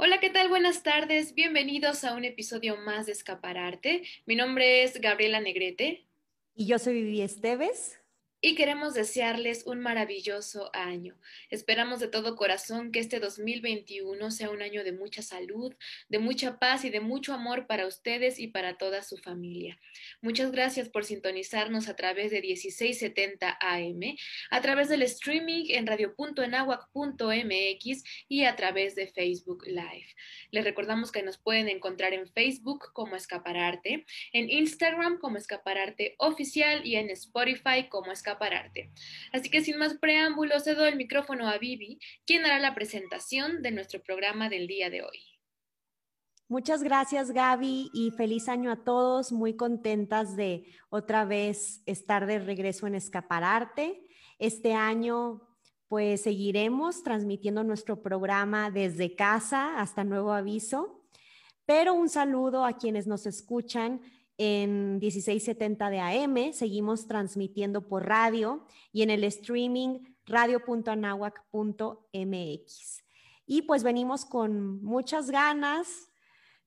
Hola, ¿qué tal? Buenas tardes. Bienvenidos a un episodio más de Escapararte. Mi nombre es Gabriela Negrete. Y yo soy Vivi Esteves y queremos desearles un maravilloso año. Esperamos de todo corazón que este 2021 sea un año de mucha salud, de mucha paz y de mucho amor para ustedes y para toda su familia. Muchas gracias por sintonizarnos a través de 1670 AM, a través del streaming en radio.enahuac.mx y a través de Facebook Live. Les recordamos que nos pueden encontrar en Facebook como Escapararte, en Instagram como Escapararte Oficial y en Spotify como Escapararte Escapararte. Así que sin más preámbulos, cedo el micrófono a Vivi, quien hará la presentación de nuestro programa del día de hoy. Muchas gracias Gaby y feliz año a todos, muy contentas de otra vez estar de regreso en Escapararte. Este año pues seguiremos transmitiendo nuestro programa desde casa hasta nuevo aviso, pero un saludo a quienes nos escuchan en 1670 de AM, seguimos transmitiendo por radio y en el streaming radio.anahuac.mx. Y pues venimos con muchas ganas,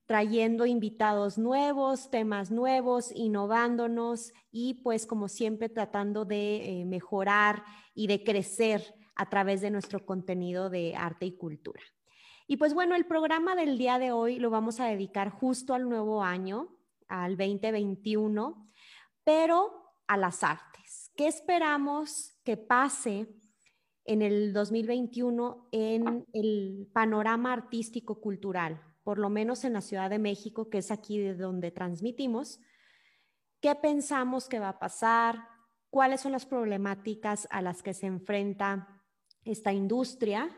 trayendo invitados nuevos, temas nuevos, innovándonos y pues como siempre tratando de eh, mejorar y de crecer a través de nuestro contenido de arte y cultura. Y pues bueno, el programa del día de hoy lo vamos a dedicar justo al nuevo año, al 2021, pero a las artes. ¿Qué esperamos que pase en el 2021 en el panorama artístico cultural, por lo menos en la Ciudad de México, que es aquí de donde transmitimos? ¿Qué pensamos que va a pasar? ¿Cuáles son las problemáticas a las que se enfrenta esta industria?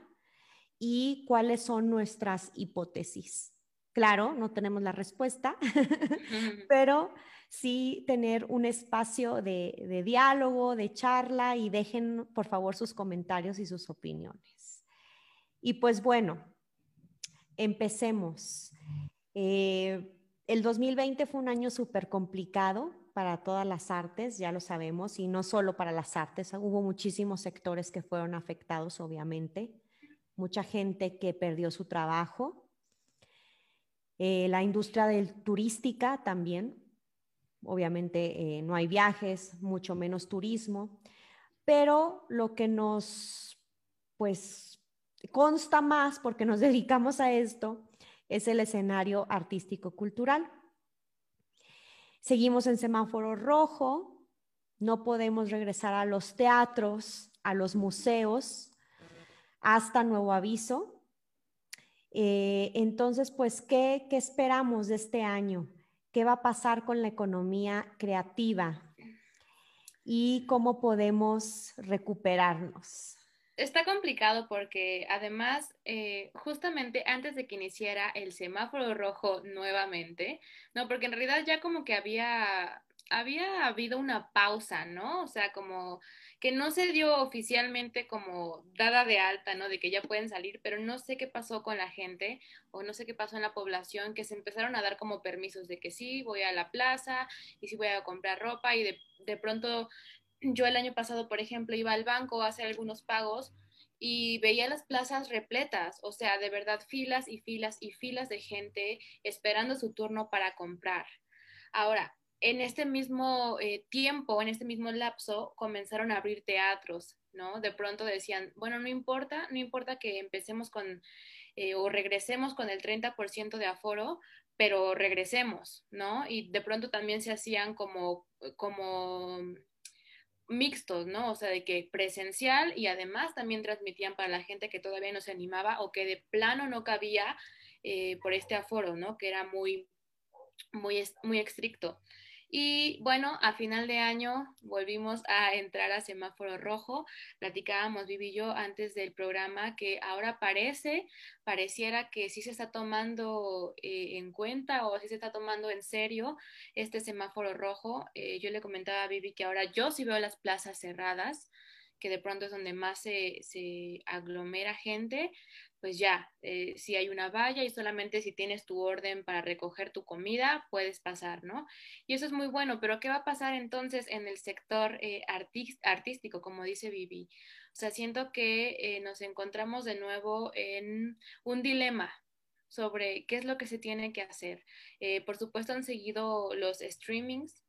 ¿Y cuáles son nuestras hipótesis? Claro, no tenemos la respuesta, pero sí tener un espacio de, diálogo, de charla y dejen por favor sus comentarios y sus opiniones. Y pues bueno, empecemos. Eh, el 2020 fue un año súper complicado para todas las artes, ya lo sabemos, y no solo para las artes, hubo muchísimos sectores que fueron afectados, obviamente, mucha gente que perdió su trabajo, eh, la industria del turística también, obviamente eh, no hay viajes, mucho menos turismo, pero lo que nos, pues, consta más porque nos dedicamos a esto es el escenario artístico-cultural. Seguimos en semáforo rojo, no podemos regresar a los teatros, a los museos, hasta nuevo aviso. Eh, entonces, pues, ¿qué, ¿qué esperamos de este año? ¿Qué va a pasar con la economía creativa? ¿Y cómo podemos recuperarnos? Está complicado porque además, eh, justamente antes de que iniciara el semáforo rojo nuevamente, no, porque en realidad ya como que había había habido una pausa, ¿no? O sea, como que no se dio oficialmente como dada de alta, ¿no? De que ya pueden salir, pero no sé qué pasó con la gente o no sé qué pasó en la población, que se empezaron a dar como permisos de que sí, voy a la plaza y sí voy a comprar ropa y de, de pronto yo el año pasado, por ejemplo, iba al banco a hacer algunos pagos y veía las plazas repletas, o sea, de verdad filas y filas y filas de gente esperando su turno para comprar. Ahora, en este mismo eh, tiempo, en este mismo lapso, comenzaron a abrir teatros, ¿no? De pronto decían, bueno, no importa, no importa que empecemos con eh, o regresemos con el 30% de aforo, pero regresemos, ¿no? Y de pronto también se hacían como, como mixtos, ¿no? O sea, de que presencial y además también transmitían para la gente que todavía no se animaba o que de plano no cabía eh, por este aforo, ¿no? Que era muy, muy, muy estricto. Y bueno, a final de año volvimos a entrar a semáforo rojo. Platicábamos Vivi y yo antes del programa que ahora parece, pareciera que sí se está tomando eh, en cuenta o sí se está tomando en serio este semáforo rojo. Eh, yo le comentaba a Vivi que ahora yo sí veo las plazas cerradas que de pronto es donde más se, se aglomera gente, pues ya, eh, si hay una valla y solamente si tienes tu orden para recoger tu comida, puedes pasar, ¿no? Y eso es muy bueno, pero ¿qué va a pasar entonces en el sector eh, artístico, como dice Vivi? O sea, siento que eh, nos encontramos de nuevo en un dilema. Sobre qué es lo que se tiene que hacer. Eh, por supuesto han seguido los streamings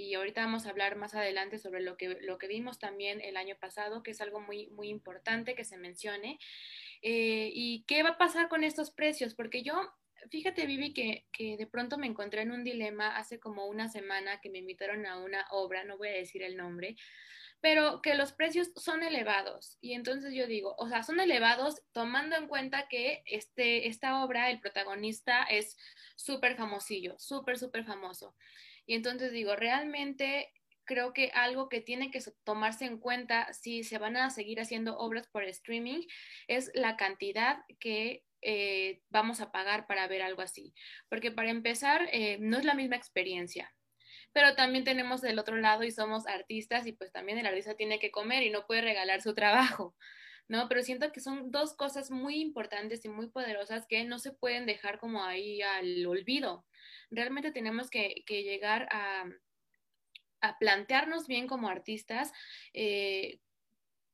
y ahorita vamos a hablar más adelante sobre lo que, lo que vimos también el año pasado, que es algo muy, muy importante que se mencione. Eh, ¿Y qué va a pasar con estos precios? Porque yo, fíjate, Vivi, que, que de pronto me encontré en un dilema hace como una semana que me invitaron a una obra, no voy a decir el nombre, pero que los precios son elevados. Y entonces yo digo, o sea, son elevados tomando en cuenta que este, esta obra, el protagonista es súper famosillo, súper, súper famoso. Y entonces digo, realmente creo que algo que tiene que tomarse en cuenta si se van a seguir haciendo obras por streaming es la cantidad que eh, vamos a pagar para ver algo así. Porque para empezar, eh, no es la misma experiencia pero también tenemos del otro lado y somos artistas y pues también el artista tiene que comer y no puede regalar su trabajo, ¿no? Pero siento que son dos cosas muy importantes y muy poderosas que no se pueden dejar como ahí al olvido. Realmente tenemos que, llegar a, a plantearnos bien como artistas eh,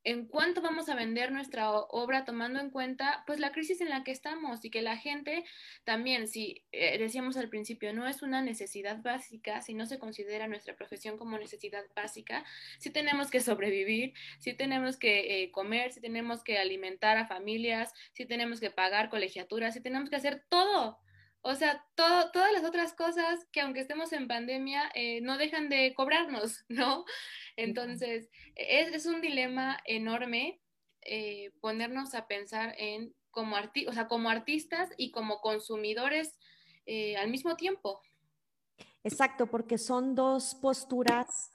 en cuánto vamos a vender nuestra obra tomando en cuenta pues la crisis en la que estamos y que la gente también, si eh, decíamos al principio, no es una necesidad básica, si no se considera nuestra profesión como necesidad básica, si tenemos que sobrevivir, si tenemos que eh, comer, si tenemos que alimentar a familias, si tenemos que pagar colegiaturas, si tenemos que hacer todo. O sea, todo, todas las otras cosas que aunque estemos en pandemia, eh, no dejan de cobrarnos, ¿no? Entonces, es, un dilema enorme eh, ponernos a pensar en como, arti o sea, como artistas y como consumidores eh, al mismo tiempo. Exacto, porque son dos posturas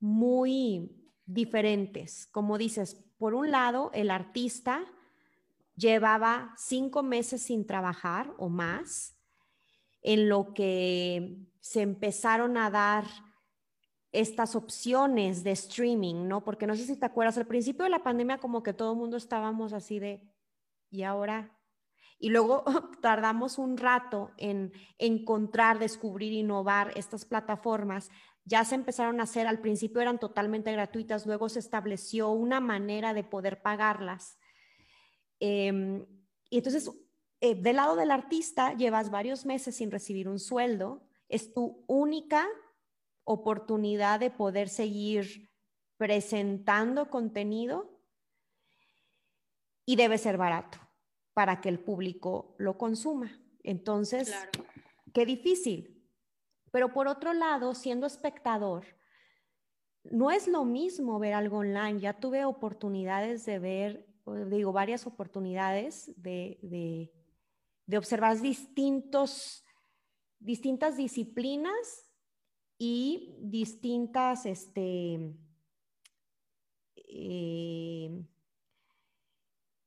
muy diferentes. Como dices, por un lado, el artista llevaba cinco meses sin trabajar o más, en lo que se empezaron a dar estas opciones de streaming, ¿no? Porque no sé si te acuerdas, al principio de la pandemia como que todo el mundo estábamos así de, ¿y ahora? Y luego tardamos un rato en encontrar, descubrir, innovar estas plataformas. Ya se empezaron a hacer, al principio eran totalmente gratuitas, luego se estableció una manera de poder pagarlas. Em, y entonces, eh, del lado del artista, llevas varios meses sin recibir un sueldo, es tu única oportunidad de poder seguir presentando contenido y debe ser barato para que el público lo consuma. Entonces, qué difícil. Pero por otro lado, siendo espectador, no es lo mismo ver algo online. Ya tuve oportunidades de ver, digo, varias oportunidades de, de, de observar distintos, distintas disciplinas y distintas, este, eh,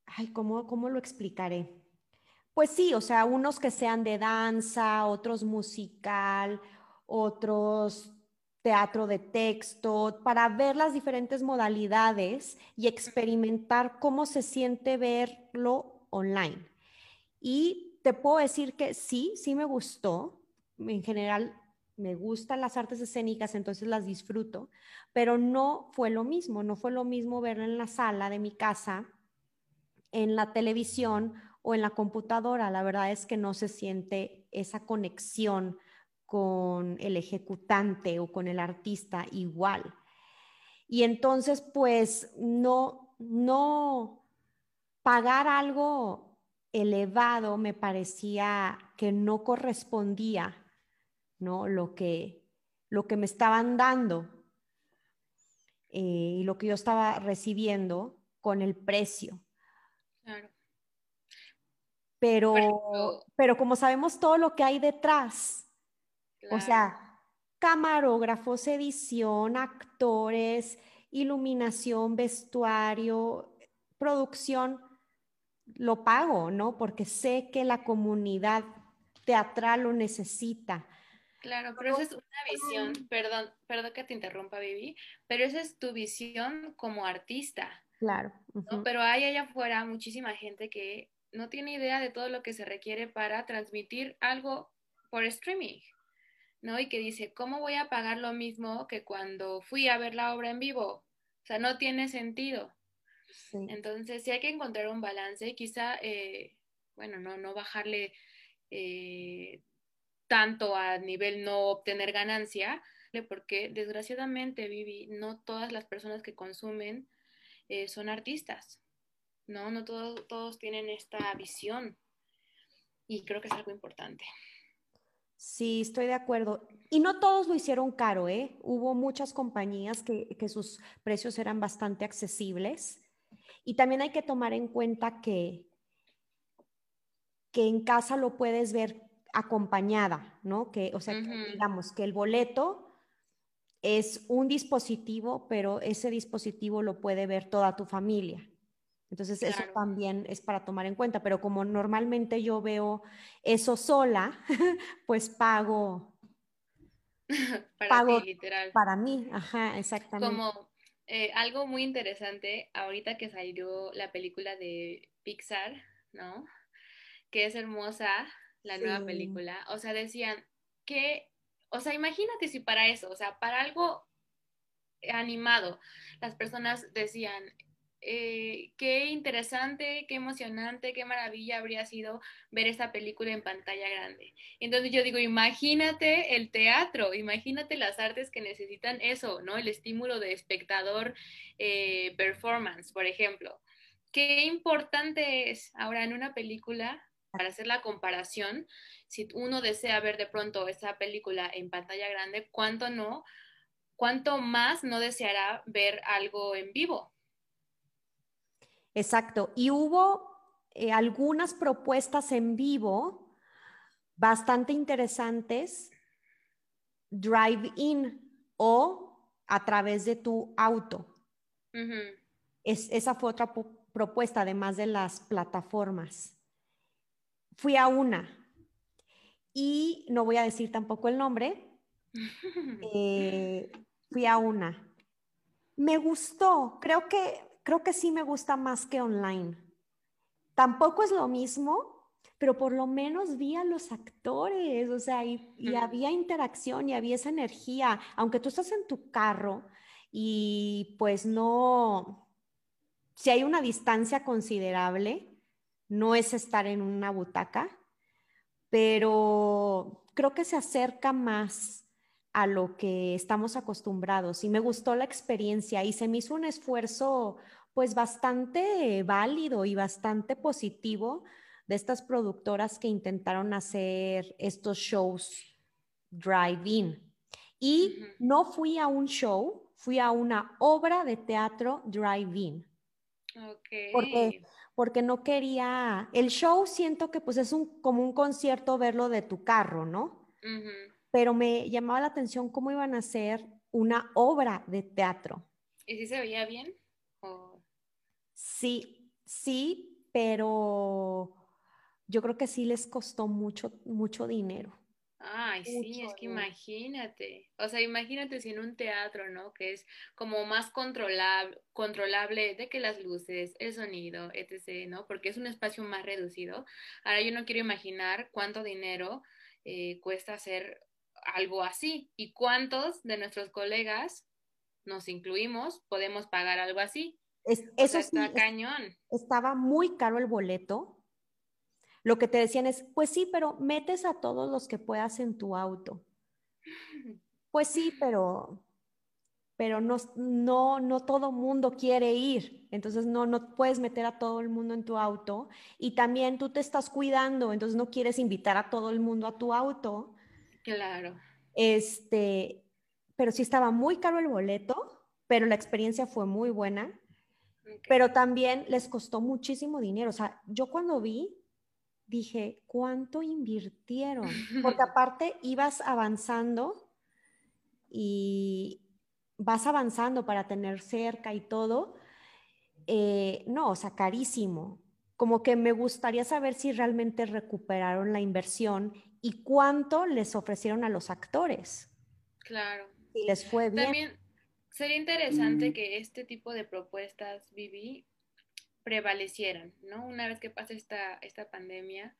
ay, ¿cómo, ¿cómo lo explicaré? Pues sí, o sea, unos que sean de danza, otros musical, otros teatro de texto, para ver las diferentes modalidades y experimentar cómo se siente verlo online. Y te puedo decir que sí, sí me gustó. En general, me gustan las artes escénicas, entonces las disfruto, pero no fue lo mismo, no fue lo mismo verla en la sala de mi casa, en la televisión o en la computadora. La verdad es que no se siente esa conexión con el ejecutante o con el artista igual. Y entonces, pues, no, no pagar algo elevado me parecía que no correspondía ¿no? Lo que, lo que me estaban dando eh, y lo que yo estaba recibiendo con el precio. Pero, pero como sabemos todo lo que hay detrás, o sea, camarógrafos, edición, actores, iluminación, vestuario, producción, lo pago, ¿no? Porque sé que la comunidad teatral lo necesita. Claro, pero esa es una visión, perdón, perdón que te interrumpa, Vivi, pero esa es tu visión como artista. Claro. Pero hay allá afuera muchísima gente que no tiene idea de todo lo que se requiere para transmitir algo por streaming, ¿no? Y que dice, ¿cómo voy a pagar lo mismo que cuando fui a ver la obra en vivo? O sea, no tiene sentido. Entonces, sí hay que encontrar un balance, quizá, eh, bueno, no, no bajarle eh, tanto a nivel no obtener ganancia, porque desgraciadamente, Vivi, no todas las personas que consumen eh, son artistas, ¿no? No todos, todos tienen esta visión y creo que es algo importante. Sí, estoy de acuerdo. Y no todos lo hicieron caro, ¿eh? Hubo muchas compañías que, que, sus precios eran bastante accesibles. Y también hay que tomar en cuenta que, que en casa lo puedes ver acompañada, ¿no? Que, o sea, digamos que el boleto es un dispositivo, pero ese dispositivo lo puede ver toda tu familia. Entonces, eso también es para tomar en cuenta, pero como normalmente yo veo eso sola, pues pago. para ti, literal. Para mí, ajá, exactamente. Como eh, algo muy interesante, ahorita que salió la película de Pixar, ¿no? Que es hermosa, la nueva película. O sea, decían que o sea, imagínate si para eso, o sea, para algo animado, las personas decían, eh, qué interesante, qué emocionante, qué maravilla habría sido ver esta película en pantalla grande. Entonces yo digo, imagínate el teatro, imagínate las artes que necesitan eso, ¿no? El estímulo de espectador eh, performance, por ejemplo. Qué importante es ahora en una película, para hacer la comparación, si uno desea ver de pronto esa película en pantalla grande, ¿cuánto no? ¿Cuánto más no deseará ver algo en vivo? Exacto. Y hubo eh, algunas propuestas en vivo bastante interesantes, drive-in o a través de tu auto. es, esa fue otra propuesta, además de las plataformas. Fui a una, y no voy a decir tampoco el nombre. Eh, fui a una. Me gustó, creo que, creo que sí me gusta más que online. Tampoco es lo mismo, pero por lo menos vi a los actores, o sea, y, había interacción y había esa energía, aunque tú estás en tu carro y pues no, si hay una distancia considerable, no es estar en una butaca, pero creo que se acerca más a lo que estamos acostumbrados y me gustó la experiencia y se me hizo un esfuerzo pues bastante válido y bastante positivo de estas productoras que intentaron hacer estos shows drive-in. Y no fui a un show, fui a una obra de teatro drive-in. Okay. Porque porque no quería, el show siento que pues es un, como un concierto verlo de tu carro, ¿no? Pero me llamaba la atención cómo iban a hacer una obra de teatro. ¿Y si se veía bien? Sí, sí, pero yo creo que sí les costó mucho, mucho dinero. Ay, sí, es que imagínate, o sea, imagínate si en un teatro, ¿no? Que es como más controlable, controlable de que las luces, el sonido, etc., ¿no? Porque es un espacio más reducido. Ahora yo no quiero imaginar cuánto dinero eh, cuesta hacer algo así y cuántos de nuestros colegas, nos incluimos, podemos pagar algo así. Es, eso está cañón. Estaba muy caro el boleto lo que te decían es, pues sí, pero metes a todos los que puedas en tu auto. Pues sí, pero, pero no, no, no todo mundo quiere ir. Entonces no, no puedes meter a todo el mundo en tu auto. Y también tú te estás cuidando, entonces no quieres invitar a todo el mundo a tu auto. Claro. Este, pero sí estaba muy caro el boleto, pero la experiencia fue muy buena. Pero también les costó muchísimo dinero. O sea, yo cuando vi, dije, ¿cuánto invirtieron? Porque aparte ibas avanzando y vas avanzando para tener cerca y todo. Eh, no, o sea, carísimo. Como que me gustaría saber si realmente recuperaron la inversión y cuánto les ofrecieron a los actores. Claro. Y les fue bien. También sería interesante que este tipo de propuestas, Vivi, prevalecieran, ¿no? Una vez que pase esta, esta pandemia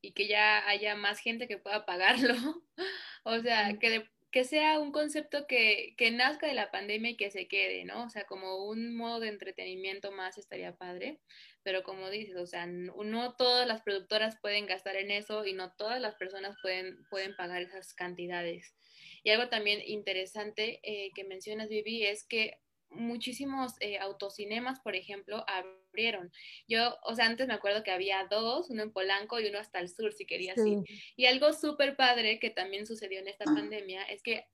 y que ya haya más gente que pueda pagarlo, o sea, que, que sea un concepto que, que nazca de la pandemia y que se quede, ¿no? O sea, como un modo de entretenimiento más estaría padre, pero como dices, o sea, no, todas las productoras pueden gastar en eso y no todas las personas pueden, pueden pagar esas cantidades. Y algo también interesante eh, que mencionas, Vivi, es que muchísimos eh, autocinemas, por ejemplo, abrieron. Yo, o sea, antes me acuerdo que había dos, uno en Polanco y uno hasta el sur, si querías ir. Y algo súper padre que también sucedió en esta pandemia es que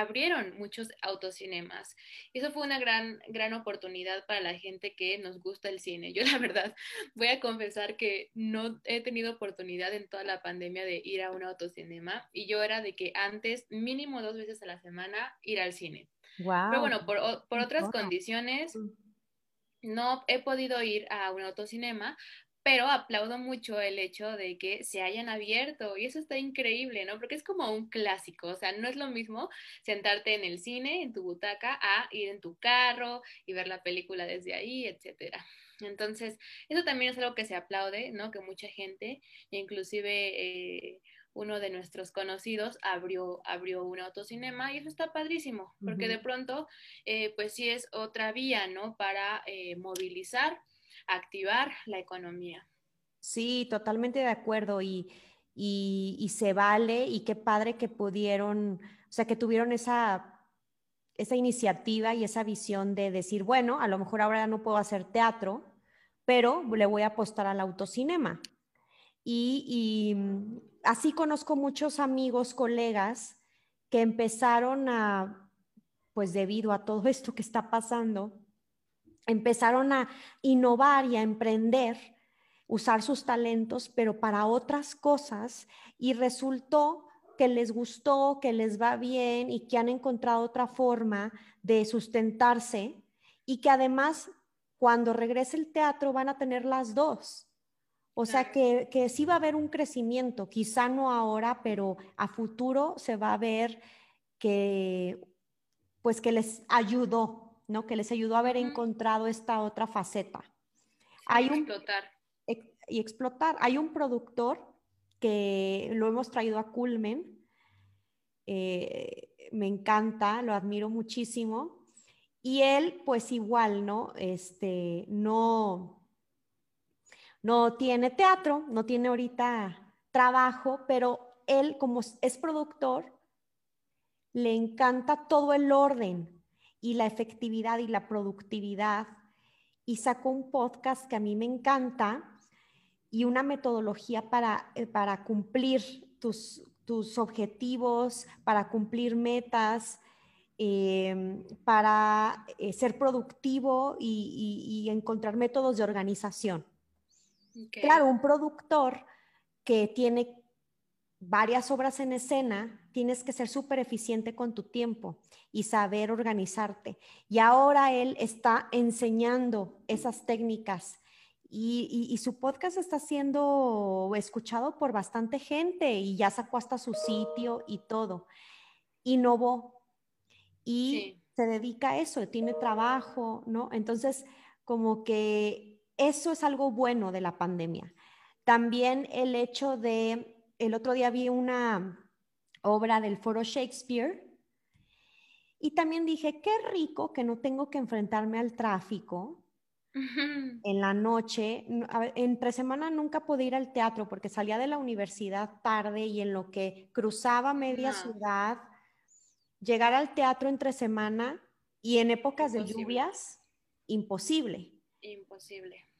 abrieron muchos autocinemas. Y eso fue una gran, gran oportunidad para la gente que nos gusta el cine. Yo la verdad voy a confesar que no he tenido oportunidad en toda la pandemia de ir a un autocinema y yo era de que antes, mínimo dos veces a la semana, ir al cine. Pero bueno, por, por otras condiciones, mm. no he podido ir a un autocinema, pero aplaudo mucho el hecho de que se hayan abierto y eso está increíble, ¿no? Porque es como un clásico, o sea, no es lo mismo sentarte en el cine, en tu butaca, a ir en tu carro y ver la película desde ahí, etcétera. Entonces, eso también es algo que se aplaude, ¿no? Que mucha gente, inclusive eh, uno de nuestros conocidos abrió, abrió un autocinema y eso está padrísimo, porque de pronto, eh, pues sí es otra vía, ¿no? Para eh, movilizar, activar la economía. Sí, totalmente de acuerdo y, y, se vale y qué padre que pudieron, o sea, que tuvieron esa, esa iniciativa y esa visión de decir, bueno, a lo mejor ahora no puedo hacer teatro, pero le voy a apostar al autocinema. y así conozco muchos amigos, colegas que empezaron a, pues debido a todo esto que está pasando, empezaron a innovar y a emprender, usar sus talentos, pero para otras cosas, y resultó que les gustó, que les va bien y que han encontrado otra forma de sustentarse y que además cuando regrese el teatro van a tener las dos. O sea que, que, sí va a haber un crecimiento, quizá no ahora, pero a futuro se va a ver que, pues que les ayudó, ¿no? Que les ayudó a haber encontrado esta otra faceta. Hay un, explotar. y explotar. Hay un productor que lo hemos traído a Culmen, eh, me encanta, lo admiro muchísimo. Y él, pues igual, ¿no? Este, no, no tiene teatro, no tiene ahorita trabajo, pero él como es productor, le encanta todo el orden y la efectividad y la productividad y sacó un podcast que a mí me encanta y una metodología para, eh, para cumplir tus, tus objetivos, para cumplir metas, em, para eh, ser productivo y encontrar métodos de organización. Claro, un productor que tiene varias obras en escena, tienes que ser súper eficiente con tu tiempo y saber organizarte. Y ahora él está enseñando esas técnicas y, su podcast está siendo escuchado por bastante gente y ya sacó hasta su sitio y todo. Innovó y se dedica a eso, tiene trabajo, ¿no? Entonces, como que eso es algo bueno de la pandemia. También el hecho de, el otro día vi una obra del Foro Shakespeare y también dije, qué rico que no tengo que enfrentarme al tráfico en la noche. Entre semana nunca pude ir al teatro porque salía de la universidad tarde y en lo que cruzaba media ciudad, llegar al teatro entre semana y en épocas de lluvias, imposible. Imposible.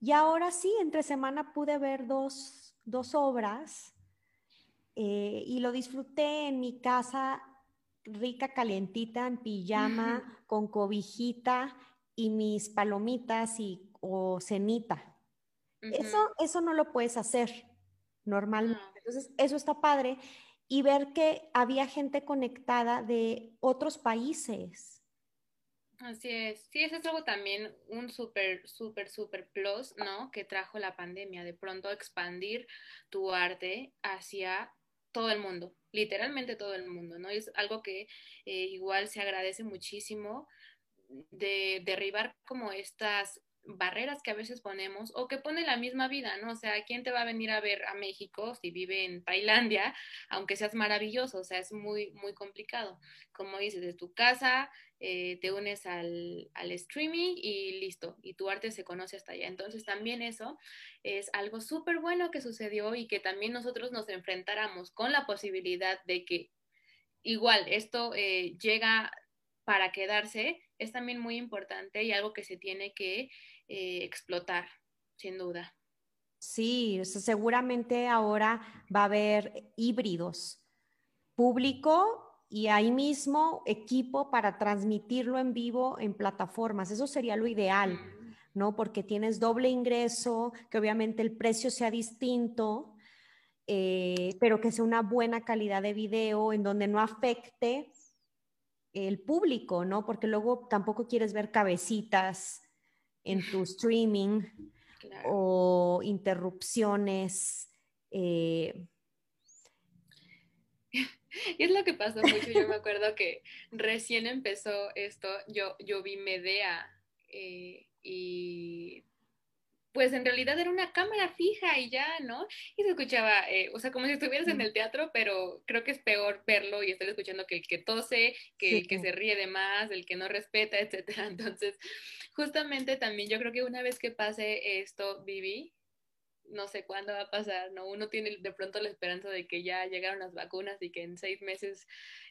Y ahora sí, entre semana pude ver dos, obras eh, y lo disfruté en mi casa rica, calientita, en pijama, con cobijita y mis palomitas y, o cenita. eso, eso no lo puedes hacer normalmente. Entonces, eso está padre. Y ver que había gente conectada de otros países Así es. Sí, eso es algo también un súper, súper, súper plus, ¿no? Que trajo la pandemia, de pronto expandir tu arte hacia todo el mundo, literalmente todo el mundo, ¿no? Y es algo que eh, igual se agradece muchísimo de derribar como estas barreras que a veces ponemos o que pone la misma vida, ¿no? O sea, ¿quién te va a venir a ver a México si vive en Tailandia, aunque seas maravilloso? O sea, es muy, muy complicado. Como dices, de tu casa, eh, te unes al, al, streaming y listo, y tu arte se conoce hasta allá. Entonces también eso es algo súper bueno que sucedió y que también nosotros nos enfrentáramos con la posibilidad de que igual esto eh, llega para quedarse, es también muy importante y algo que se tiene que eh, explotar, sin duda. Sí, seguramente ahora va a haber híbridos, público y ahí mismo equipo para transmitirlo en vivo en plataformas. Eso sería lo ideal, mm. ¿no? Porque tienes doble ingreso, que obviamente el precio sea distinto, eh, pero que sea una buena calidad de video en donde no afecte el público, ¿no? Porque luego tampoco quieres ver cabecitas en tu streaming o interrupciones. Eh, Y es lo que pasó mucho. Yo me acuerdo que recién empezó esto, yo, yo vi Medea eh, y pues en realidad era una cámara fija y ya, ¿no? Y se escuchaba, eh, o sea, como si estuvieras en el teatro, pero creo que es peor verlo y estar escuchando que el que tose, que el que se ríe de más, el que no respeta, etcétera. Entonces, justamente también yo creo que una vez que pase esto, Vivi, no sé cuándo va a pasar, ¿no? Uno tiene de pronto la esperanza de que ya llegaron las vacunas y que en seis meses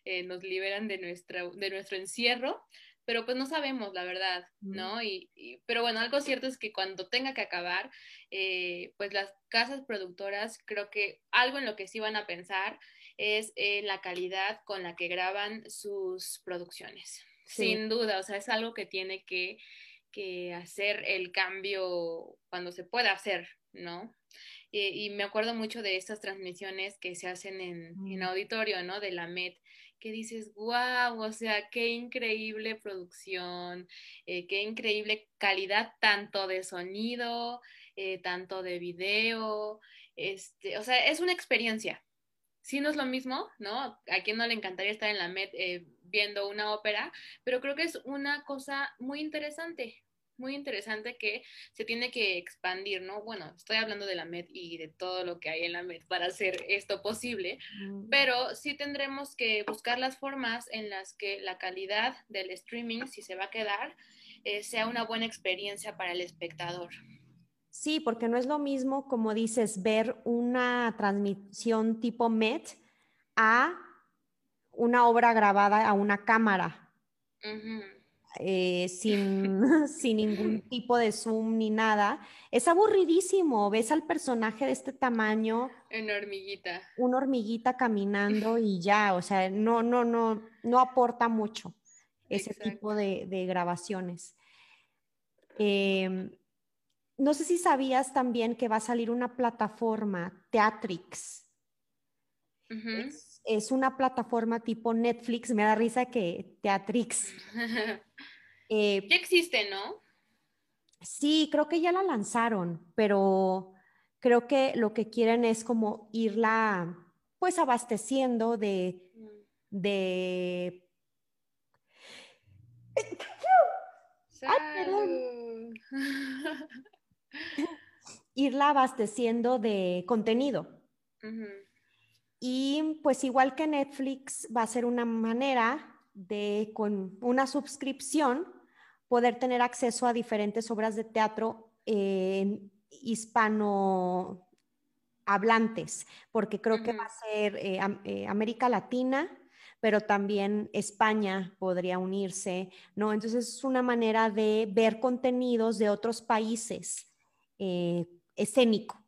eh, nos liberan de, nuestra, de nuestro encierro, pero pues no sabemos, la verdad, ¿no? Y, pero bueno, algo cierto es que cuando tenga que acabar, eh, pues las casas productoras, creo que algo en lo que sí van a pensar es en la calidad con la que graban sus producciones. Sin duda, o sea, es algo que tiene que, que hacer el cambio cuando se pueda hacer, ¿no? Y, me acuerdo mucho de estas transmisiones que se hacen en, en, mm. auditorio, ¿no? De la MED, que dices, wow, o sea, qué increíble producción, eh, qué increíble calidad tanto de sonido, eh, tanto de video, este, o sea, es una experiencia. Sí, no es lo mismo, ¿no? A quien no le encantaría estar en la MED eh, viendo una ópera, pero creo que es una cosa muy interesante, muy interesante que se tiene que expandir, ¿no? Bueno, estoy hablando de la MED y de todo lo que hay en la MED para hacer esto posible, pero sí tendremos que buscar las formas en las que la calidad del streaming, si se va a quedar, eh, sea una buena experiencia para el espectador. Sí, porque no es lo mismo, como dices, ver una transmisión tipo MED a una obra grabada a una cámara. Eh, sin, sin ningún tipo de zoom ni nada. Es aburridísimo. Ves al personaje de este tamaño. En hormiguita. Una hormiguita caminando y ya, o sea, no, no, no, no aporta mucho ese tipo de, grabaciones. Em, no sé si sabías también que va a salir una plataforma, Teatrix. es, una plataforma tipo Netflix, me da risa que Teatrix. Eh, ya existe, ¿no? Sí, creo que ya la lanzaron, pero creo que lo que quieren es como irla pues abasteciendo de, de... irla abasteciendo de contenido. Y pues igual que Netflix va a ser una manera de con una suscripción poder tener acceso a diferentes obras de teatro en hispano hablantes, porque creo que va a ser eh, eh, América Latina, pero también España podría unirse, ¿no? Entonces es una manera de ver contenidos de otros países eh, escénico,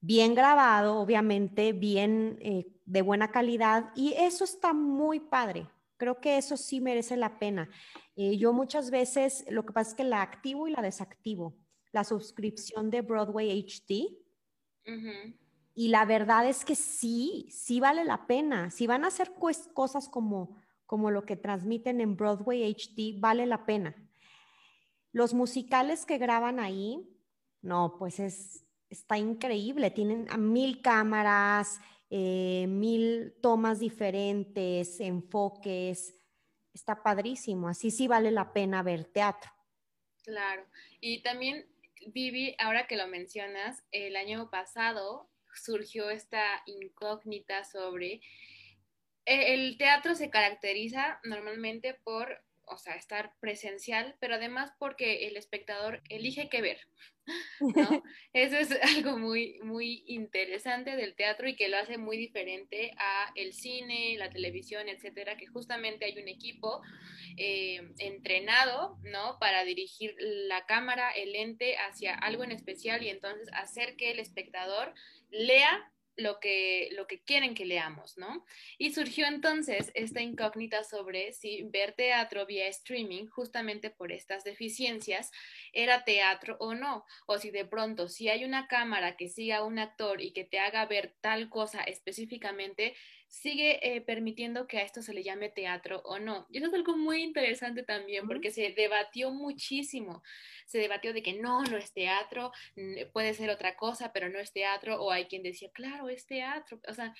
bien grabado, obviamente, bien de buena calidad, y eso está muy padre. Creo que eso sí merece la pena. Eh, yo muchas veces, lo que pasa es que la activo y la desactivo, la suscripción de Broadway HD. Y la verdad es que sí, sí vale la pena. Si van a hacer cosas como, como lo que transmiten en Broadway HD, vale la pena. Los musicales que graban ahí, no, pues es, está increíble. Tienen mil cámaras, eh, mil tomas diferentes, enfoques. Está padrísimo, así sí vale la pena ver teatro. Claro, y también Vivi, ahora que lo mencionas, el año pasado surgió esta incógnita sobre... Eh, el teatro se caracteriza normalmente por o sea, estar presencial, pero además porque el espectador elige qué ver, ¿no? Eso es algo muy, muy interesante del teatro y que lo hace muy diferente a el cine, la televisión, etcétera, que justamente hay un equipo eh, entrenado, ¿no? Para dirigir la cámara, el lente hacia algo en especial y entonces hacer que el espectador lea lo que, lo que quieren que leamos, ¿no? Y surgió entonces esta incógnita sobre si ver teatro vía streaming, justamente por estas deficiencias, era teatro o no, o si de pronto, si hay una cámara que siga a un actor y que te haga ver tal cosa específicamente, sigue eh, permitiendo que a esto se le llame teatro o no. Y eso es algo muy interesante también porque se debatió muchísimo. Se debatió de que no, no es teatro, puede ser otra cosa, pero no es teatro, o hay quien decía, claro, es teatro. O sea,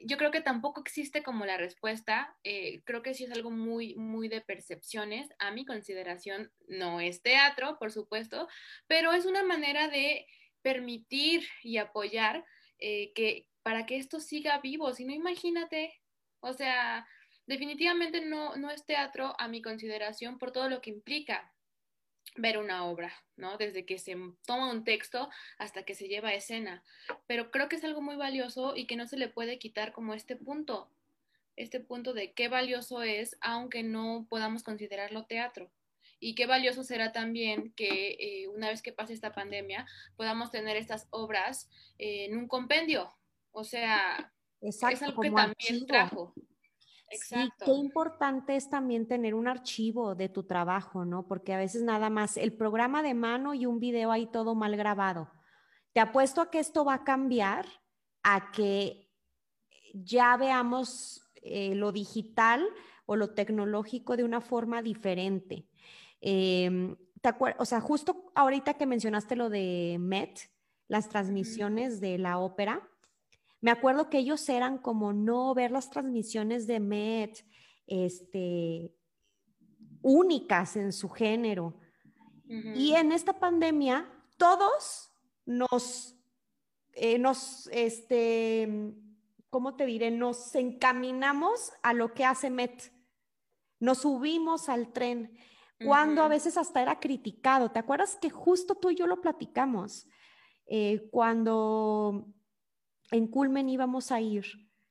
yo creo que tampoco existe como la respuesta. Eh, creo que sí es algo muy, muy de percepciones. A mi consideración, no es teatro, por supuesto, pero es una manera de permitir y apoyar eh, que, para que esto siga vivo. Si no, imagínate, o sea, definitivamente no, no es teatro a mi consideración por todo lo que implica ver una obra, ¿no? Desde que se toma un texto hasta que se lleva a escena. Pero creo que es algo muy valioso y que no se le puede quitar como este punto, este punto de qué valioso es, aunque no podamos considerarlo teatro. Y qué valioso será también que eh, una vez que pase esta pandemia podamos tener estas obras eh, en un compendio, o sea, es algo que también trajo. Exacto. Sí, qué importante es también tener un archivo de tu trabajo, ¿no? Porque a veces nada más el programa de mano y un video ahí todo mal grabado. Te apuesto a que esto va a cambiar, a que ya veamos eh, lo digital o lo tecnológico de una forma diferente. Em, o sea, justo ahorita que mencionaste lo de Met, las transmisiones de la ópera, me acuerdo que ellos eran como no ver las transmisiones de Met, este, únicas en su género. Y en esta pandemia, todos nos, eh, nos, este, ¿cómo te diré? Nos encaminamos a lo que hace Met. Nos subimos al tren, cuando a veces hasta era criticado. ¿Te acuerdas que justo tú y yo lo platicamos? Eh, cuando en Culmen íbamos a ir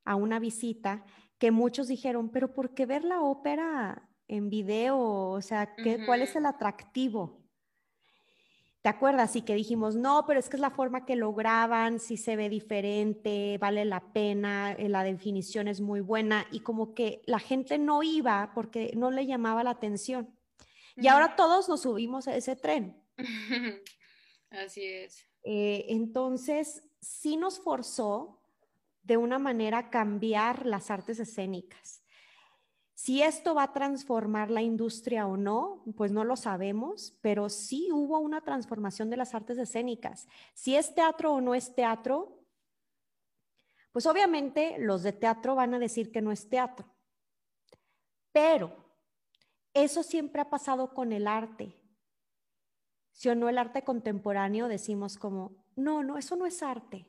a una visita que muchos dijeron, pero ¿por qué ver la ópera en video? O sea, ¿qué, ¿cuál es el atractivo? ¿Te acuerdas? Y que dijimos, no, pero es que es la forma que lo graban, si se ve diferente, vale la pena, eh, la definición es muy buena y como que la gente no iba porque no le llamaba la atención. Y ahora todos nos subimos a ese tren. Así es. Eh, entonces, sí nos forzó de una manera a cambiar las artes escénicas. Si esto va a transformar la industria o no, pues no lo sabemos, pero sí hubo una transformación de las artes escénicas. Si es teatro o no es teatro, pues obviamente los de teatro van a decir que no es teatro. Pero eso siempre ha pasado con el arte. Si o no el arte contemporáneo decimos como, no, no, eso no es arte.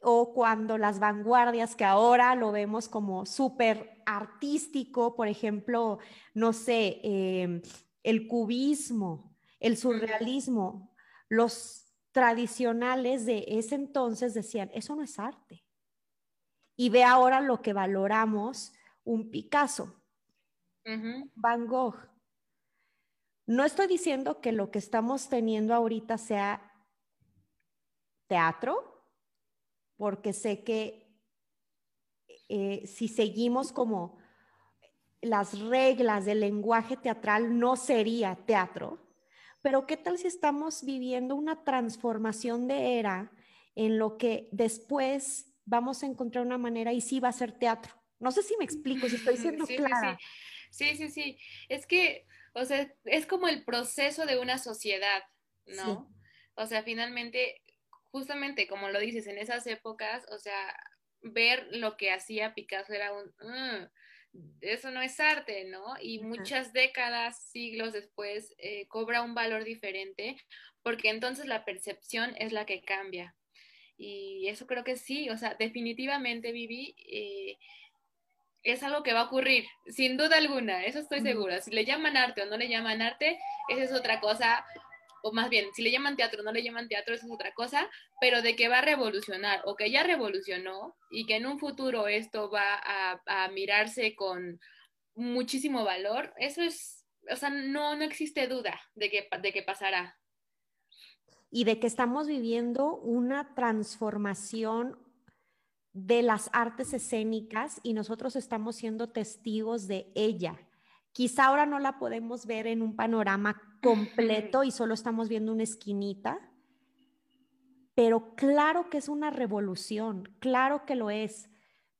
O cuando las vanguardias, que ahora lo vemos como súper artístico, por ejemplo, no sé, em, el cubismo, el surrealismo, los tradicionales de ese entonces decían, eso no es arte. Y ve ahora lo que valoramos un Picasso, Van Gogh. No estoy diciendo que lo que estamos teniendo ahorita sea teatro, porque sé que eh, si seguimos como las reglas del lenguaje teatral, no sería teatro. Pero ¿qué tal si estamos viviendo una transformación de era en lo que después vamos a encontrar una manera y sí va a ser teatro? No sé si me explico, si estoy siendo clara. Sí, sí, sí. Es que, o sea, es como el proceso de una sociedad, ¿no? O sea, finalmente justamente como lo dices, en esas épocas, o sea, ver lo que hacía Picasso era un, mm, eso no es arte, ¿no? Y muchas décadas, siglos después, eh, cobra un valor diferente, porque entonces la percepción es la que cambia. Y eso creo que sí, o sea, definitivamente, Vivi, eh, es algo que va a ocurrir, sin duda alguna, eso estoy segura. Si le llaman arte o no le llaman arte, esa es otra cosa, o más bien, si le llaman teatro o no le llaman teatro, esa es otra cosa, pero de que va a revolucionar o que ya revolucionó y que en un futuro esto va a, mirarse con muchísimo valor, eso es, o sea, no, no existe duda de que, de que pasará. Y de que estamos viviendo una transformación de las artes escénicas y nosotros estamos siendo testigos de ella. Quizá ahora no la podemos ver en un panorama completo y solo estamos viendo una esquinita, pero claro que es una revolución, claro que lo es,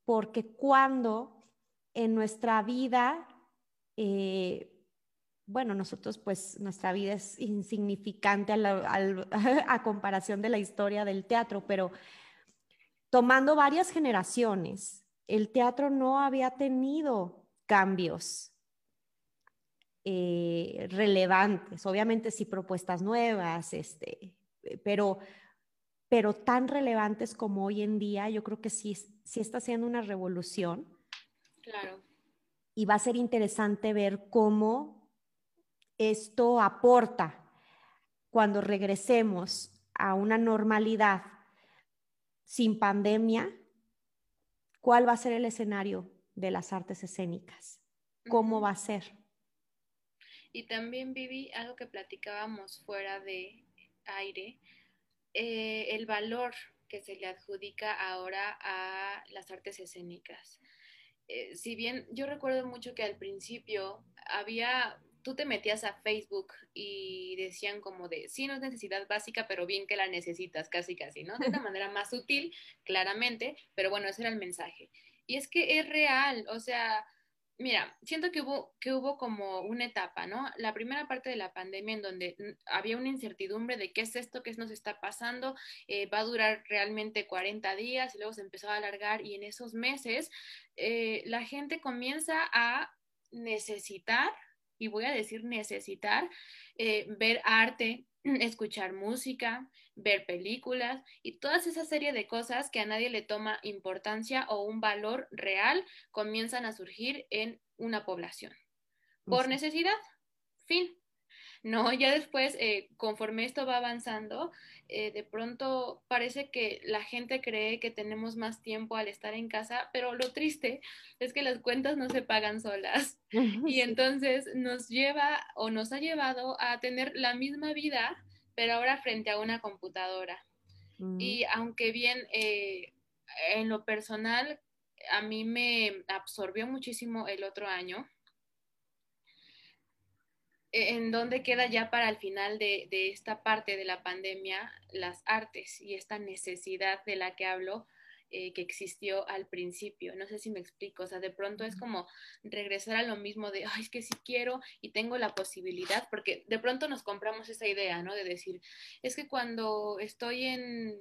porque cuando en nuestra vida, eh, bueno, nosotros pues nuestra vida es insignificante a comparación de la historia del teatro, pero tomando varias generaciones, el teatro no había tenido cambios eh, relevantes, obviamente sí propuestas nuevas, este, pero, pero tan relevantes como hoy en día, yo creo que sí, sí está siendo una revolución. Claro. Y va a ser interesante ver cómo esto aporta cuando regresemos a una normalidad sin pandemia, ¿cuál va a ser el escenario de las artes escénicas? ¿Cómo va a ser? Y también viví algo que platicábamos fuera de aire, eh, el valor que se le adjudica ahora a las artes escénicas. Eh, si bien yo recuerdo mucho que al principio había tú te metías a Facebook y decían como de, sí, no es necesidad básica, pero bien que la necesitas, casi, casi, ¿no? De una manera más sutil, claramente, pero bueno, ese era el mensaje. Y es que es real, o sea, mira, siento que hubo, que hubo como una etapa, ¿no? La primera parte de la pandemia en donde había una incertidumbre de qué es esto, qué nos está pasando, eh, va a durar realmente 40 días y luego se empezó a alargar y en esos meses eh, la gente comienza a necesitar y voy a decir necesitar, eh, ver arte, escuchar música, ver películas y toda esa serie de cosas que a nadie le toma importancia o un valor real comienzan a surgir en una población. Por necesidad. Fin. No, ya después, eh, conforme esto va avanzando, eh, de pronto parece que la gente cree que tenemos más tiempo al estar en casa, pero lo triste es que las cuentas no se pagan solas. Y entonces nos lleva o nos ha llevado a tener la misma vida, pero ahora frente a una computadora. Mm. Y aunque bien eh, en lo personal, a mí me absorbió muchísimo el otro año en dónde queda ya para el final de, esta parte de la pandemia las artes y esta necesidad de la que hablo eh, que existió al principio. No sé si me explico, o sea, de pronto es como regresar a lo mismo de, ay, es que si quiero y tengo la posibilidad, porque de pronto nos compramos esa idea, ¿no? De decir, es que cuando estoy en,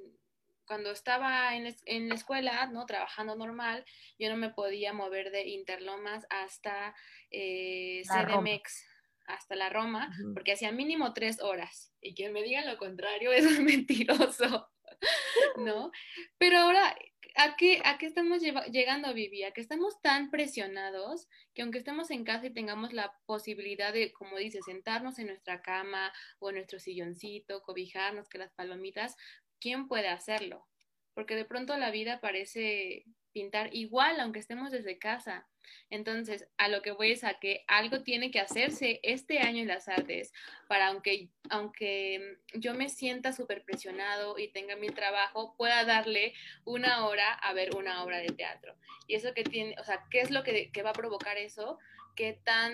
cuando estaba en, en, la escuela, ¿no? Trabajando normal, yo no me podía mover de Interlomas hasta eh, CDMX hasta la Roma, porque hacía mínimo tres horas. Y quien me diga lo contrario es mentiroso, ¿no? Pero ahora, ¿a qué, a qué estamos llegando, Vivi? A que estamos tan presionados que aunque estemos en casa y tengamos la posibilidad de, como dice, sentarnos en nuestra cama o en nuestro silloncito, cobijarnos, que las palomitas, ¿quién puede hacerlo? Porque de pronto la vida parece pintar igual, aunque estemos desde casa. Entonces, a lo que voy es a que algo tiene que hacerse este año en las artes para aunque, aunque yo me sienta súper presionado y tenga mi trabajo, pueda darle una hora a ver una obra de teatro. Y eso que tiene, o sea, ¿qué es lo que, va a provocar eso? qué tan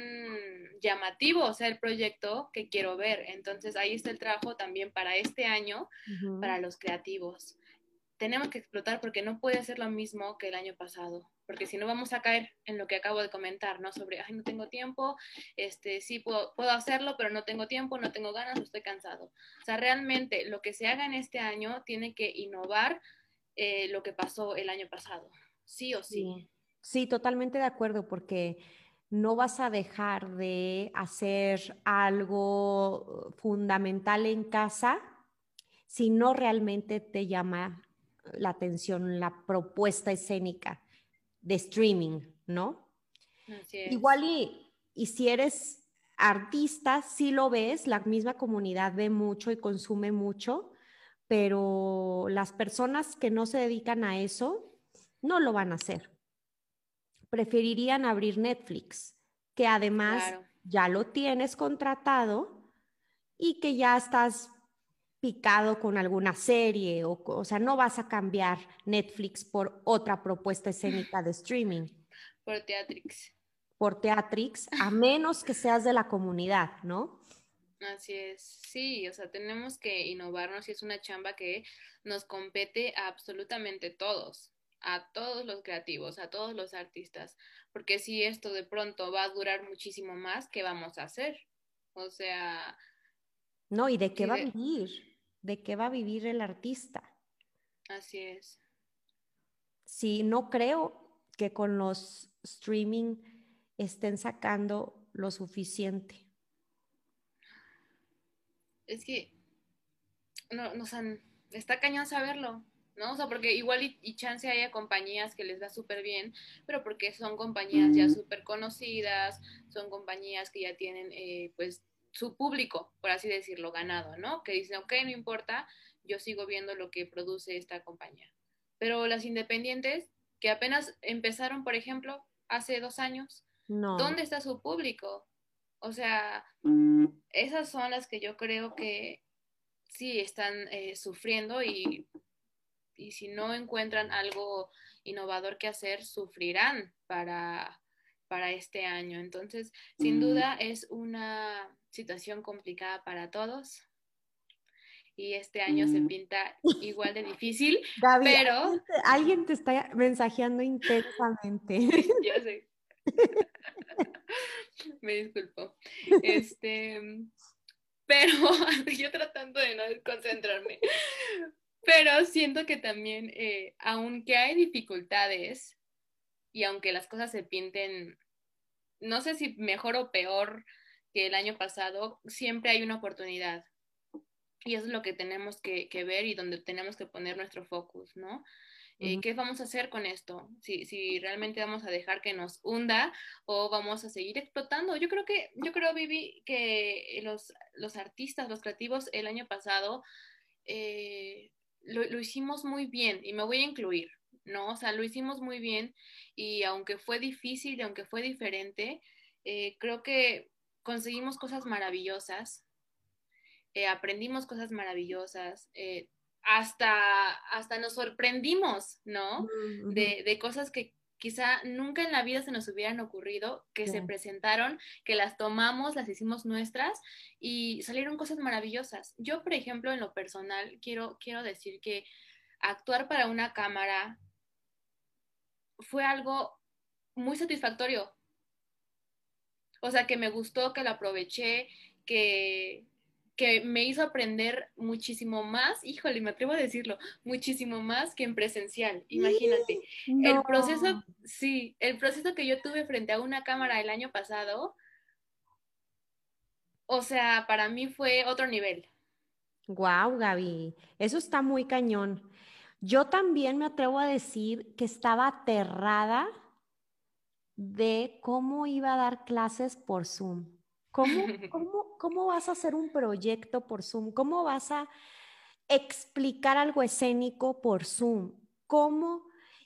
llamativo sea el proyecto que quiero ver. Entonces ahí está el trabajo también para este año, para los creativos tenemos que explotar porque no puede ser lo mismo que el año pasado, porque si no vamos a caer en lo que acabo de comentar, ¿no? Sobre, ay, no tengo tiempo, este, sí puedo, puedo hacerlo, pero no tengo tiempo, no tengo ganas, estoy cansado. O sea, realmente lo que se haga en este año tiene que innovar eh, lo que pasó el año pasado, sí o sí. Sí, totalmente de acuerdo, porque no vas a dejar de hacer algo fundamental en casa si no realmente te llama la atención, la propuesta escénica. de streaming, ¿no? Así es. Igual y, y si eres artista, sí lo ves, la misma comunidad ve mucho y consume mucho, pero las personas que no se dedican a eso no lo van a hacer. Preferirían abrir Netflix, que además Claro. ya lo tienes contratado y que ya estás picado con alguna serie, o, o sea, no vas a cambiar Netflix por otra propuesta escénica de streaming, Por Teatrix. por Teatrix, a menos que seas de la comunidad, ¿no? Así es. Sí, o sea, tenemos que innovarnos y es una chamba que nos compete a absolutamente todos, a todos los creativos, a todos los artistas, porque si esto de pronto va a durar muchísimo más, ¿qué vamos a hacer? O sea, ¿No? ¿Y de qué va a vivir? ¿De qué va a vivir el artista? así es. Sí, no creo que con los streaming estén sacando lo suficiente. Es que, no, no, o sea, está cañón saberlo, ¿no? O sea, porque igual y, y chance haya compañías que les va súper bien, pero porque son compañías ya súper conocidas, son compañías que ya tienen, eh, pues, su público, por así decirlo, ganado, ¿no? Que dicen, ok, no importa, yo sigo viendo lo que produce esta compañía. Pero las independientes, que apenas empezaron, por ejemplo, hace dos años, No. ¿dónde está su público? O sea, esas son las que yo creo que sí están eh, sufriendo y, y si no encuentran algo innovador que hacer, sufrirán para, para este año. Entonces, sin duda es una situación complicada para todos y este año se pinta igual de difícil, pero alguien te, alguien te está mensajeando intensamente. ya sé. Me disculpo. Este, pero yo tratando de no desconcentrarme. Pero siento que también, eh, aunque hay dificultades y aunque las cosas se pinten, no sé si mejor o peor que el año pasado, siempre hay una oportunidad. Y eso es lo que tenemos que, que ver y donde tenemos que poner nuestro focus, ¿no? Eh. ¿Qué vamos a hacer con esto? Si, si realmente vamos a dejar que nos hunda o vamos a seguir explotando. Yo creo que, yo creo, Vivi, que los, los artistas, los creativos el año pasado eh, lo, lo hicimos muy bien y me voy a incluir, ¿no? O sea, lo hicimos muy bien y aunque fue difícil y aunque fue diferente, eh, creo que conseguimos cosas maravillosas, eh, aprendimos cosas maravillosas, eh, hasta, hasta nos sorprendimos, ¿no? De, de cosas que quizá nunca en la vida se nos hubieran ocurrido, que se presentaron, que las tomamos, las hicimos nuestras y salieron cosas maravillosas. Yo, por ejemplo, en lo personal, quiero, quiero decir que actuar para una cámara fue algo muy satisfactorio. O sea, que me gustó, que lo aproveché, que, que me hizo aprender muchísimo más, híjole, me atrevo a decirlo, muchísimo más que en presencial, imagínate. El proceso, sí, el proceso que yo tuve frente a una cámara el año pasado, o sea, para mí fue otro nivel. Guau, Gaby, eso está muy cañón. Yo también me atrevo a decir que estaba aterrada de cómo iba a dar clases por Zoom. ¿Cómo, cómo, cómo vas a hacer un proyecto por Zoom? ¿Cómo vas a explicar algo escénico por Zoom? ¿Cómo?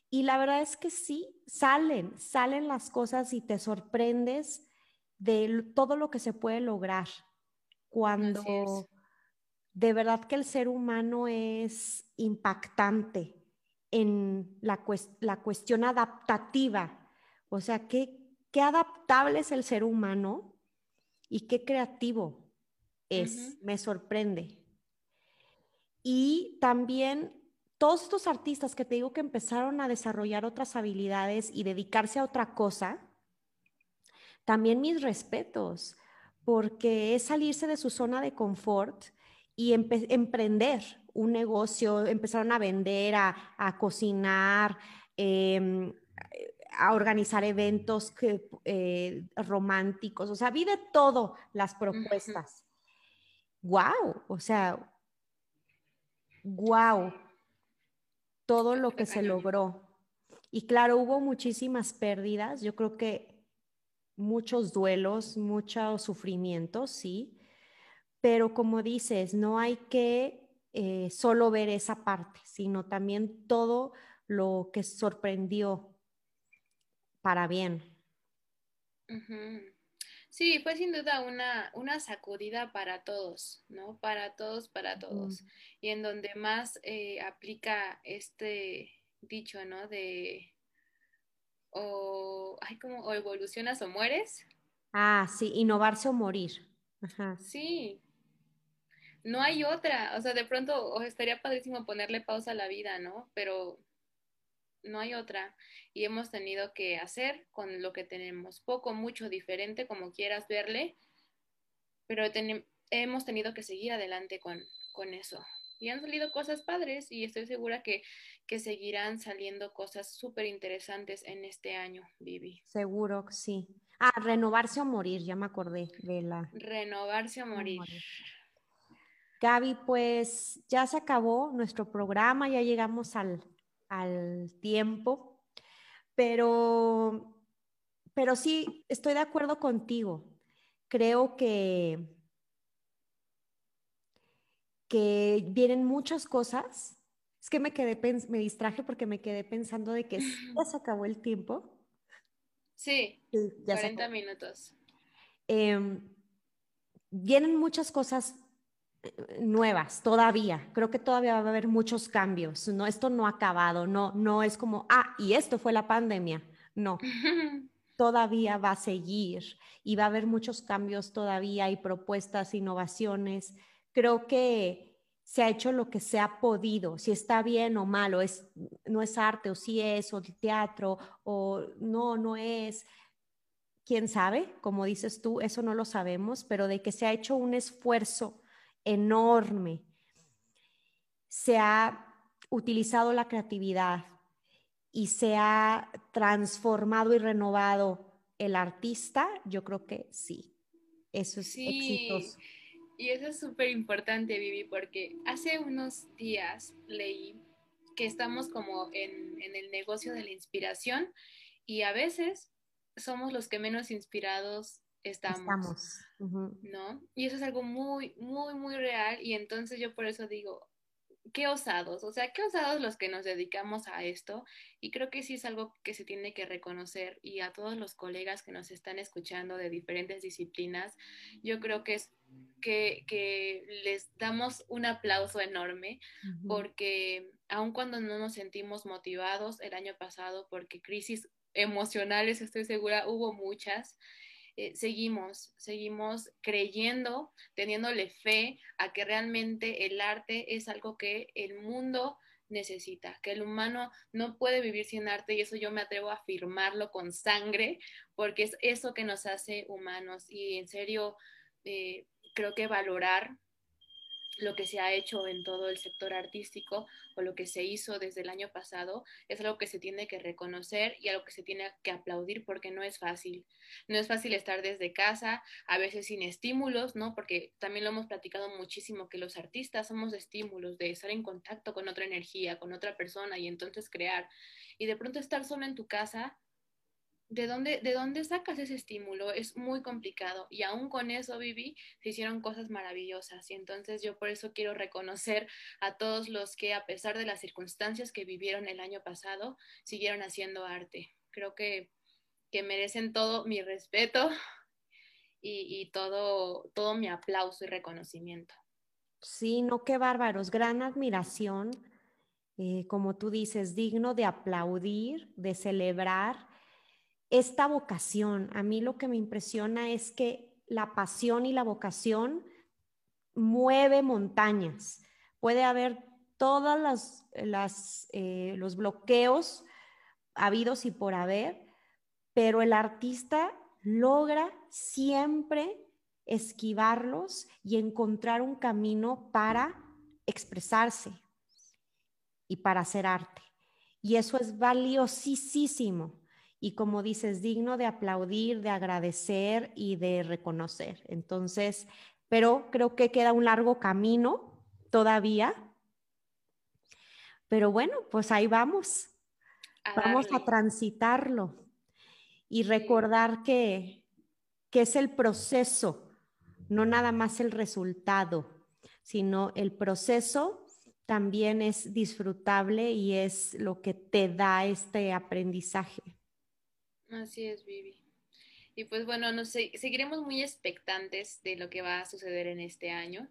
Y la verdad es que sí, salen, salen las cosas y te sorprendes de todo lo que se puede lograr cuando de verdad que el ser humano es impactante en la, cues- la cuestión adaptativa. O sea, qué, qué adaptable es el ser humano y qué creativo es. Me sorprende. Y también todos estos artistas que te digo que empezaron a desarrollar otras habilidades y dedicarse a otra cosa, también mis respetos, porque es salirse de su zona de confort y emprender un negocio, empezaron a vender, a, a cocinar, em, a organizar eventos que, eh, románticos, o sea, vi de todo las propuestas. ¡Wow! O sea, ¡wow! Todo lo que se logró. Y claro, hubo muchísimas pérdidas, yo creo que muchos duelos, muchos sufrimientos, sí, pero como dices, no hay que eh, solo ver esa parte, sino también todo lo que sorprendió para bien. Sí, fue sin duda una, una sacudida para todos, ¿no? Para todos, para todos. Y en donde más eh, aplica este dicho, ¿no? De o, ay, como, o evolucionas o mueres. Ah, sí, innovarse o morir. Ajá. Sí, no hay otra. O sea, de pronto estaría padrísimo ponerle pausa a la vida, ¿no? Pero no hay otra. Y hemos tenido que hacer con lo que tenemos, poco, mucho, diferente, como quieras verle, pero hemos tenido que seguir adelante con, con eso. Y han salido cosas padres y estoy segura que, que seguirán saliendo cosas súper interesantes en este año, Vivi. Seguro, sí. Ah, renovarse o morir, ya me acordé de la... Renovarse o morir. Gaby, pues ya se acabó nuestro programa, ya llegamos al, al tiempo, pero, pero sí, estoy de acuerdo contigo. Creo que, que vienen muchas cosas. Es que me quedé, me distraje porque me quedé pensando de que ya se acabó el tiempo. Sí, ya 40 minutos. Em, vienen muchas cosas nuevas todavía. Creo que todavía va a haber muchos cambios. No, esto no ha acabado. No, no es como, ah, y esto fue la pandemia. No. todavía va a seguir y va a haber muchos cambios todavía y propuestas, innovaciones. Creo que se ha hecho lo que se ha podido, si está bien o malo, es, no es arte o si es, o teatro, o no, no es. ¿Quién sabe? Como dices tú, eso no lo sabemos, pero de que se ha hecho un esfuerzo enorme. Se ha utilizado la creatividad y se ha transformado y renovado el artista, yo creo que sí. Eso es sí. Y eso es súper importante, Vivi, porque hace unos días leí que estamos como en, en, el negocio de la inspiración y a veces somos los que menos inspirados estamos, ¿no? Y eso es algo muy, muy, muy real y entonces yo por eso digo, qué osados, o sea, qué osados los que nos dedicamos a esto y creo que sí es algo que se tiene que reconocer y a todos los colegas que nos están escuchando de diferentes disciplinas, yo creo que es que, que les damos un aplauso enorme porque aun cuando no nos sentimos motivados el año pasado, porque crisis emocionales, estoy segura, hubo muchas, eh, seguimos, seguimos creyendo, teniéndole fe a que realmente el arte es algo que el mundo necesita, que el humano no puede vivir sin arte y eso yo me atrevo a afirmarlo con sangre, porque es eso que nos hace humanos y en serio eh, creo que valorar lo que se ha hecho en todo el sector artístico o lo que se hizo desde el año pasado es algo que se tiene que reconocer y algo que se tiene que aplaudir porque no es fácil. No es fácil estar desde casa, a veces sin estímulos, ¿no? Porque también lo hemos platicado muchísimo que los artistas somos estímulos de estar en contacto con otra energía, con otra persona y entonces crear. Y de pronto estar solo en tu casa ¿de dónde, ¿de dónde sacas ese estímulo? Es muy complicado y aún con eso, Vivi, se hicieron cosas maravillosas y entonces yo por eso quiero reconocer a todos los que a pesar de las circunstancias que vivieron el año pasado, siguieron haciendo arte. Creo que, que merecen todo mi respeto y, y, todo, todo mi aplauso y reconocimiento. Sí, no, qué bárbaros, gran admiración. Eh, como tú dices, digno de aplaudir, de celebrar esta vocación. A mí lo que me impresiona es que la pasión y la vocación mueve montañas. Puede haber todos las, eh, los bloqueos habidos y por haber, pero el artista logra siempre esquivarlos y encontrar un camino para expresarse y para hacer arte. Y eso es valiosísimo y como dices, digno de aplaudir, de agradecer y de reconocer. Entonces, pero creo que queda un largo camino todavía. Pero bueno, pues ahí vamos. vamos a transitarlo y recordar que, que es el proceso, no nada más el resultado, sino el proceso también es disfrutable y es lo que te da este aprendizaje. Así es, Vivi. Y pues bueno, nos seguiremos muy expectantes de lo que va a suceder en este año.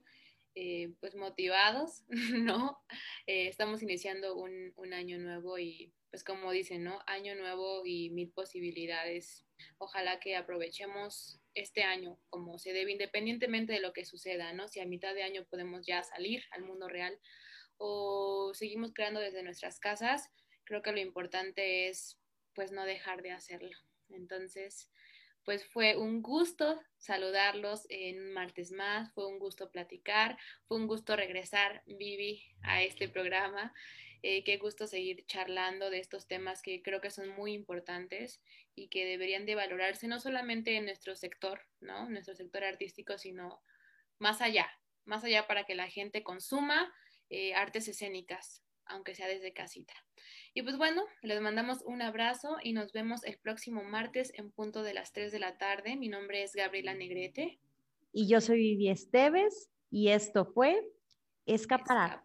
Eh, pues motivados, ¿no? Eh, estamos iniciando un, un, año nuevo y pues como dicen, ¿no? Año nuevo y mil posibilidades. Ojalá que aprovechemos este año como se debe, independientemente de lo que suceda, ¿no? Si a mitad de año podemos ya salir al mundo real o seguimos creando desde nuestras casas, creo que lo importante es pues no dejar de hacerlo. Entonces, pues fue un gusto saludarlos en martes más, fue un gusto platicar, fue un gusto regresar, Vivi, a este programa. Eh, qué gusto seguir charlando de estos temas que creo que son muy importantes y que deberían de valorarse no solamente en nuestro sector, ¿no? Nuestro sector artístico, sino más allá, más allá para que la gente consuma eh, artes escénicas, aunque sea desde casita. Y pues bueno, les mandamos un abrazo y nos vemos el próximo martes en punto de las 3 de la tarde. Mi nombre es Gabriela Negrete. Y yo soy Vivi Esteves y esto fue Escapará.